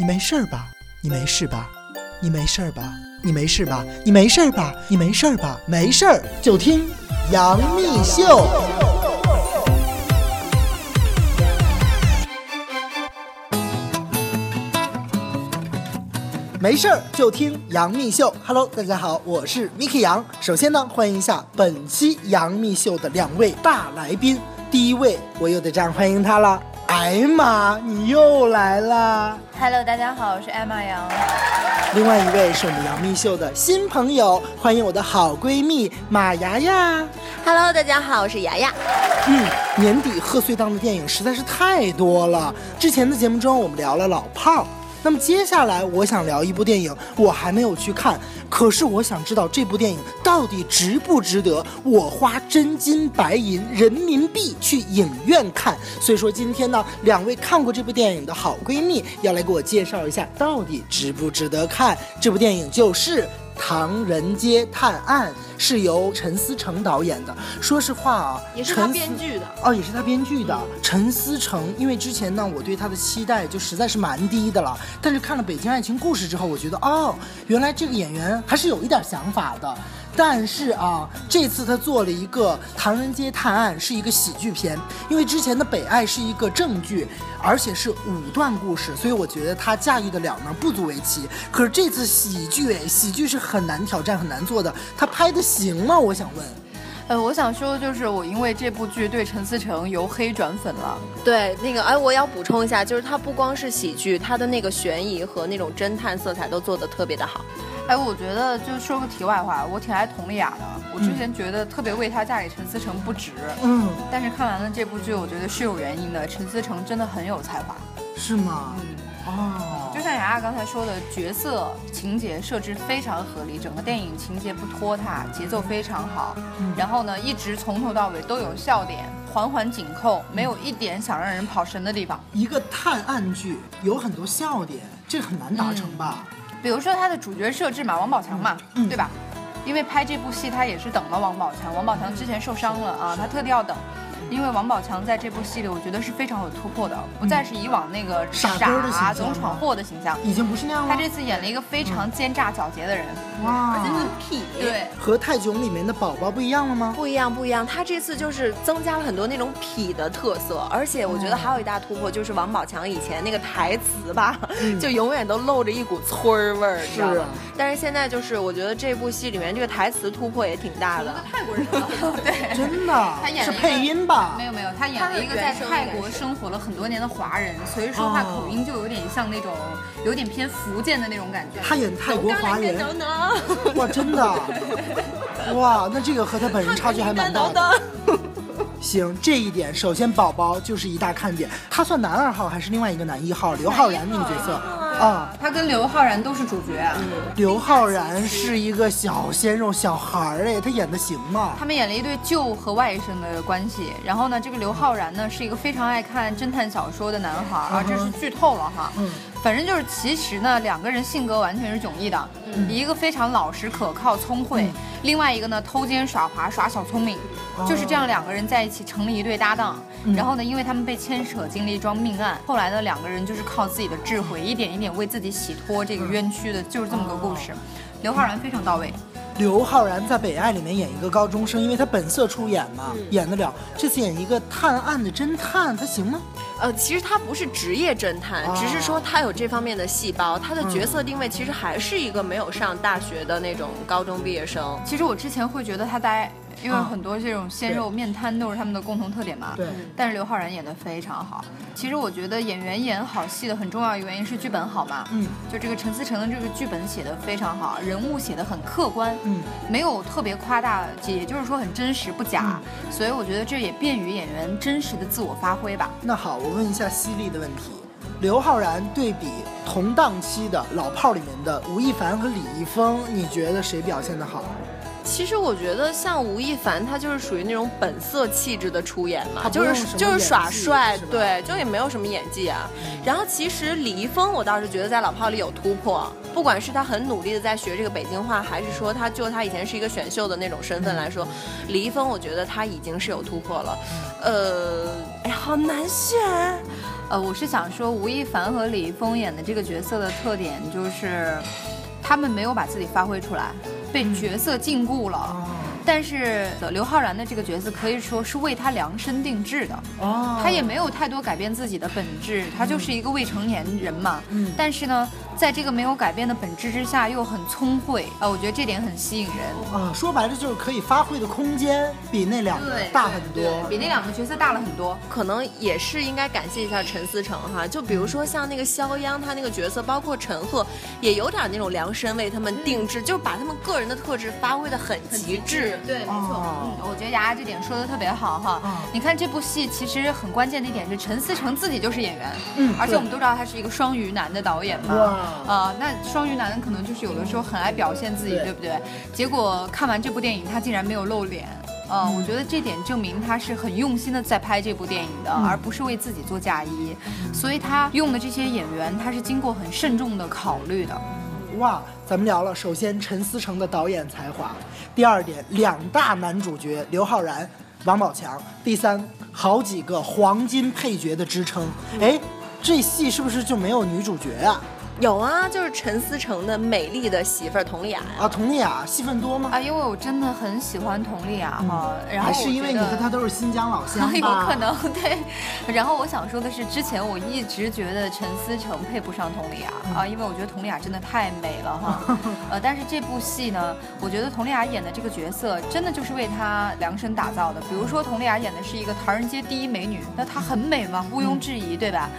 你没事吧？你没事吧？你没事吧？你没事吧？你没事吧？你没事吧？没事儿就听杨幂秀。没事儿就听杨幂秀。Hello，大家好，我是 Miki 杨。首先呢，欢迎一下本期杨幂秀的两位大来宾。第一位，我又得这样欢迎他了。艾玛，你又来啦！Hello，大家好，我是艾玛杨。另外一位是我们杨幂秀的新朋友，欢迎我的好闺蜜马牙牙。Hello，大家好，我是牙牙。嗯，年底贺岁档的电影实在是太多了。之前的节目中我们聊了老炮儿，那么接下来我想聊一部电影，我还没有去看，可是我想知道这部电影到底值不值得我花真金白银人民币去影院看。所以说今天呢，两位看过这部电影的好闺蜜要来给我介绍一下，到底值不值得看。这部电影就是。《唐人街探案》是由陈思诚导演的。说实话啊，也是他编剧的哦，也是他编剧的。陈思诚，因为之前呢，我对他的期待就实在是蛮低的了。但是看了《北京爱情故事》之后，我觉得哦，原来这个演员还是有一点想法的。但是啊，这次他做了一个《唐人街探案》，是一个喜剧片，因为之前的《北爱》是一个正剧，而且是五段故事，所以我觉得他驾驭得了呢，不足为奇。可是这次喜剧，哎，喜剧是很难挑战、很难做的，他拍的行吗？我想问。呃，我想说就是我因为这部剧对陈思诚由黑转粉了。对，那个，哎，我要补充一下，就是它不光是喜剧，它的那个悬疑和那种侦探色彩都做得特别的好。哎，我觉得就说个题外话，我挺爱佟丽娅的。我之前觉得特别为她嫁给陈思诚不值，嗯，但是看完了这部剧，我觉得是有原因的。陈思诚真的很有才华。是吗？嗯，哦，就像雅雅刚才说的，角色情节设置非常合理，整个电影情节不拖沓，节奏非常好。嗯然后呢，一直从头到尾都有笑点，环环紧扣，没有一点想让人跑神的地方。一个探案剧有很多笑点，这很难达成吧？比如说他的主角设置嘛，王宝强嘛，嗯对吧？因为拍这部戏他也是等了王宝强，王宝强之前受伤了啊，他特地要等。因为王宝强在这部戏里，我觉得是非常有突破的，不再是以往那个傻根儿的形总闯祸的形象。已经不是那样了。他这次演了一个非常奸诈狡黠的人，哇，痞，对，和泰囧里面的宝宝不一样了吗？不一样，不一样。他这次就是增加了很多那种痞的特色，而且我觉得还有一大突破，就是王宝强以前那个台词吧，就永远都露着一股村儿味儿，你知道吗？但是现在就是我觉得这部戏里面这个台词突破也挺大的。泰国人 对，真的他演了一个是配音吧没？有没有，他演了一个在泰国生活了很多年的华人，所以说话口音就有点像那种有点偏福建的那种感觉。他演泰国华人，哇，真的，哇，那这个和他本人差距还蛮大的。行，这一点首先宝宝就是一大看点。他算男二号还是另外一个男一号？刘昊然那个角色啊，他跟刘昊然都是主角啊。刘昊然是一个小鲜肉小孩儿哎，他演的行吗？他们演了一对舅和外甥的关系，然后呢，这个刘昊然呢是一个非常爱看侦探小说的男孩啊，这是剧透了哈。嗯，反正就是其实呢，两个人性格完全是迥异的，一个非常老实可靠聪慧，另外一个呢偷奸耍滑耍小聪明，就是这样两个人在一起成了一对搭档。然后呢，因为他们被牵扯进了一桩命案，后来呢，两个人就是靠自己的智慧，一点一点为自己洗脱这个冤屈的，就是这么个故事。刘昊然非常到位。刘昊然在《北爱》里面演一个高中生，因为他本色出演嘛，演得了。这次演一个探案的侦探，他行吗？呃，其实他不是职业侦探，哦只是说他有这方面的细胞。他的角色定位其实还是一个没有上大学的那种高中毕业生。其实我之前会觉得他呆，因为啊很多这种鲜肉面瘫都是他们的共同特点嘛。对但是刘昊然演的非常好。其实我觉得演员演好戏的很重要一个原因是剧本好嘛。嗯。就这个陈思诚的这个剧本写的非常好，人物写的很客观，嗯，没有特别夸大，也就是说很真实不假。所以我觉得这也便于演员真实的自我发挥吧。那好，我问一下犀利的问题：刘昊然对比同档期的老炮儿里面的吴亦凡和李易峰，你觉得谁表现的好？其实我觉得像吴亦凡，他就是属于那种本色气质的出演嘛，就是就是耍帅，对，就也没有什么演技啊。然后其实李易峰，我倒是觉得在老炮里有突破，不管是他很努力的在学这个北京话，还是说他就他以前是一个选秀的那种身份来说，李易峰我觉得他已经是有突破了。呃，哎，好难选。呃，我是想说，吴亦凡和李易峰演的这个角色的特点就是，他们没有把自己发挥出来，被角色禁锢了。但是刘昊然的这个角色可以说是为他量身定制的，哦，他也没有太多改变自己的本质，他就是一个未成年人嘛。嗯，但是呢。在这个没有改变的本质之下，又很聪慧啊！我觉得这点很吸引人啊。说白了就是可以发挥的空间比那两个大很多，比那两个角色大了很多。可能也是应该感谢一下陈思诚哈。就比如说像那个肖央，他那个角色，包括陈赫，也有点那种量身为他们定制，就是把他们个人的特质发挥的很极致。对，没错。嗯，我觉得牙牙这点说的特别好哈。你看这部戏其实很关键的一点是陈思诚自己就是演员，嗯，而且我们都知道他是一个双鱼男的导演嘛。啊，那双鱼男可能就是有的时候很爱表现自己，对不对？结果看完这部电影，他竟然没有露脸。嗯，我觉得这点证明他是很用心的在拍这部电影的，而不是为自己做嫁衣。所以他用的这些演员，他是经过很慎重的考虑的。哇，咱们聊了，首先陈思诚的导演才华，第二点两大男主角刘昊然、王宝强，第三好几个黄金配角的支撑。哎，这戏是不是就没有女主角啊？有啊，就是陈思诚的美丽的媳妇儿佟丽娅啊，佟丽娅戏份多吗？啊，因为我真的很喜欢佟丽娅哈，然后还是因为你和她都是新疆老乡 有可能 对。然后我想说的是，之前我一直觉得陈思诚配不上佟丽娅啊，因为我觉得佟丽娅真的太美了哈。呃，但是这部戏呢，我觉得佟丽娅演的这个角色真的就是为她量身打造的。比如说佟丽娅演的是一个唐人街第一美女，那她很美吗？毋庸置疑，对吧？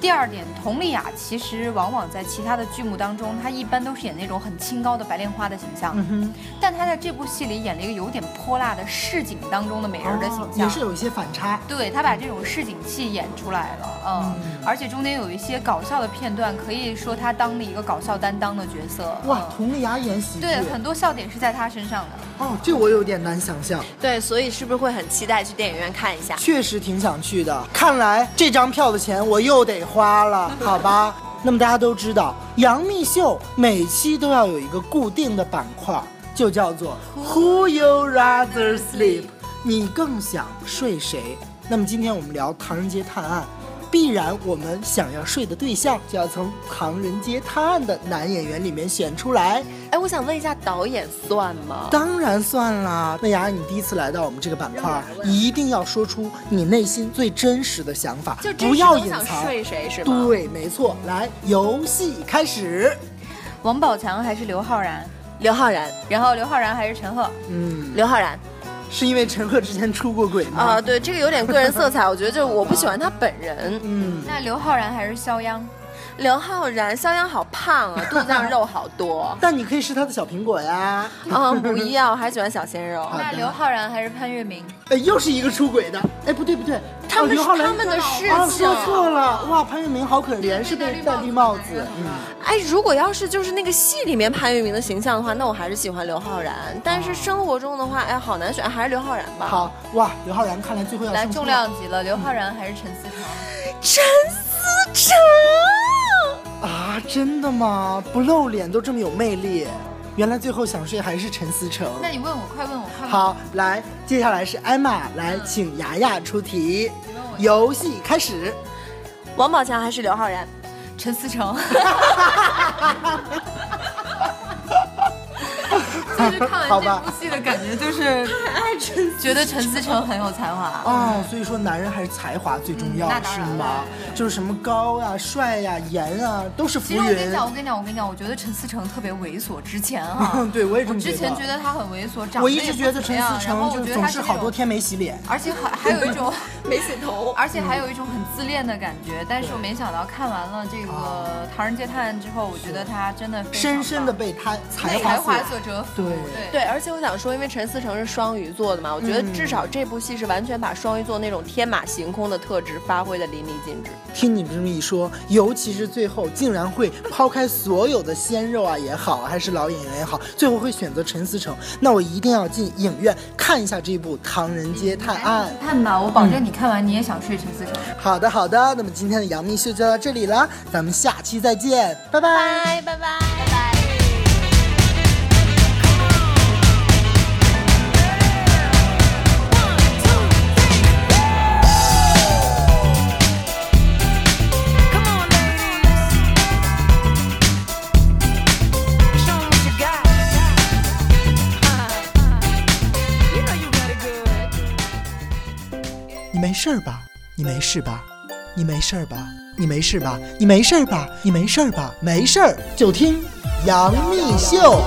第二点，佟丽娅其实往往在其他的剧目当中，他一般都是演那种很清高的白莲花的形象，嗯但他在这部戏里演了一个有点泼辣的市井当中的美人的形象，也是有一些反差。对他把这种市井气演出来了，嗯，而且中间有一些搞笑的片段，可以说他当了一个搞笑担当的角色。哇，佟丽娅演喜剧，对，很多笑点是在她身上的。哦，这我有点难想象。对，所以是不是会很期待去电影院看一下？确实挺想去的。看来这张票的钱我又得花了，好吧。那么大家都知道，杨幂秀每期都要有一个固定的板块，就叫做 Who you rather sleep？你更想睡谁？那么今天我们聊《唐人街探案》。必然，我们想要睡的对象就要从《唐人街探案》的男演员里面选出来。哎，我想问一下，导演算吗？当然算啦。那雅，你第一次来到我们这个板块，一定要说出你内心最真实的想法，就不要隐藏。睡谁是吗？对，没错。来，游戏开始。王宝强还是刘昊然？刘昊然。然后刘昊然还是陈赫？嗯，刘昊然。是因为陈赫之前出过轨吗？啊，对，这个有点个人色彩，我觉得就我不喜欢他本人。嗯，那刘昊然还是肖央？刘昊然，肖央好胖啊，肚子上肉好多。但你可以是他的小苹果呀。嗯，不一样，我还喜欢小鲜肉。那刘昊然还是潘粤明？哎，又是一个出轨的。哎，不对不对，他们他们的事情。说错了。哇，潘粤明好可怜，是被戴绿帽子。嗯。哎，如果要是就是那个戏里面潘粤明的形象的话，那我还是喜欢刘昊然。但是生活中的话，哎，好难选，还是刘昊然吧。好哇，刘昊然看来最后要来重量级了。刘昊然还是陈思诚？陈思诚。啊，真的吗？不露脸都这么有魅力，原来最后想睡还是陈思诚。那你问我，快问我，快问。好，来，接下来是艾玛，来，请雅雅出题。游戏开始。王宝强还是刘昊然？陈思诚。就是看完这部戏的感觉，就是觉得陈思诚很有才华哦。所以说，男人还是才华最重要，是吗？就是什么高呀、帅呀、颜啊，都是浮云。我跟你讲，我跟你讲，我跟你讲，我觉得陈思诚特别猥琐。之前哈，对我也这么觉得。之前觉得他很猥琐，长得我一直觉得陈思诚就总是好多天没洗脸，而且还还有一种没洗头，而且还有一种很自恋的感觉。但是我没想到看完了这个《唐人街探案》之后，我觉得他真的深深的被他才华所折服。对对，而且我想说，因为陈思诚是双鱼座的嘛，我觉得至少这部戏是完全把双鱼座那种天马行空的特质发挥的淋漓尽致。听你们这么一说，尤其是最后竟然会抛开所有的鲜肉啊也好，还是老演员也好，最后会选择陈思诚，那我一定要进影院看一下这部《唐人街探案》。看吧，我保证你看完你也想睡陈思诚。好的好的，那么今天的杨幂秀就到这里了，咱们下期再见，拜拜拜拜没事吧？你没事吧？你没事吧？你没事吧？你没事吧？你没事吧？没事儿就听杨幂秀。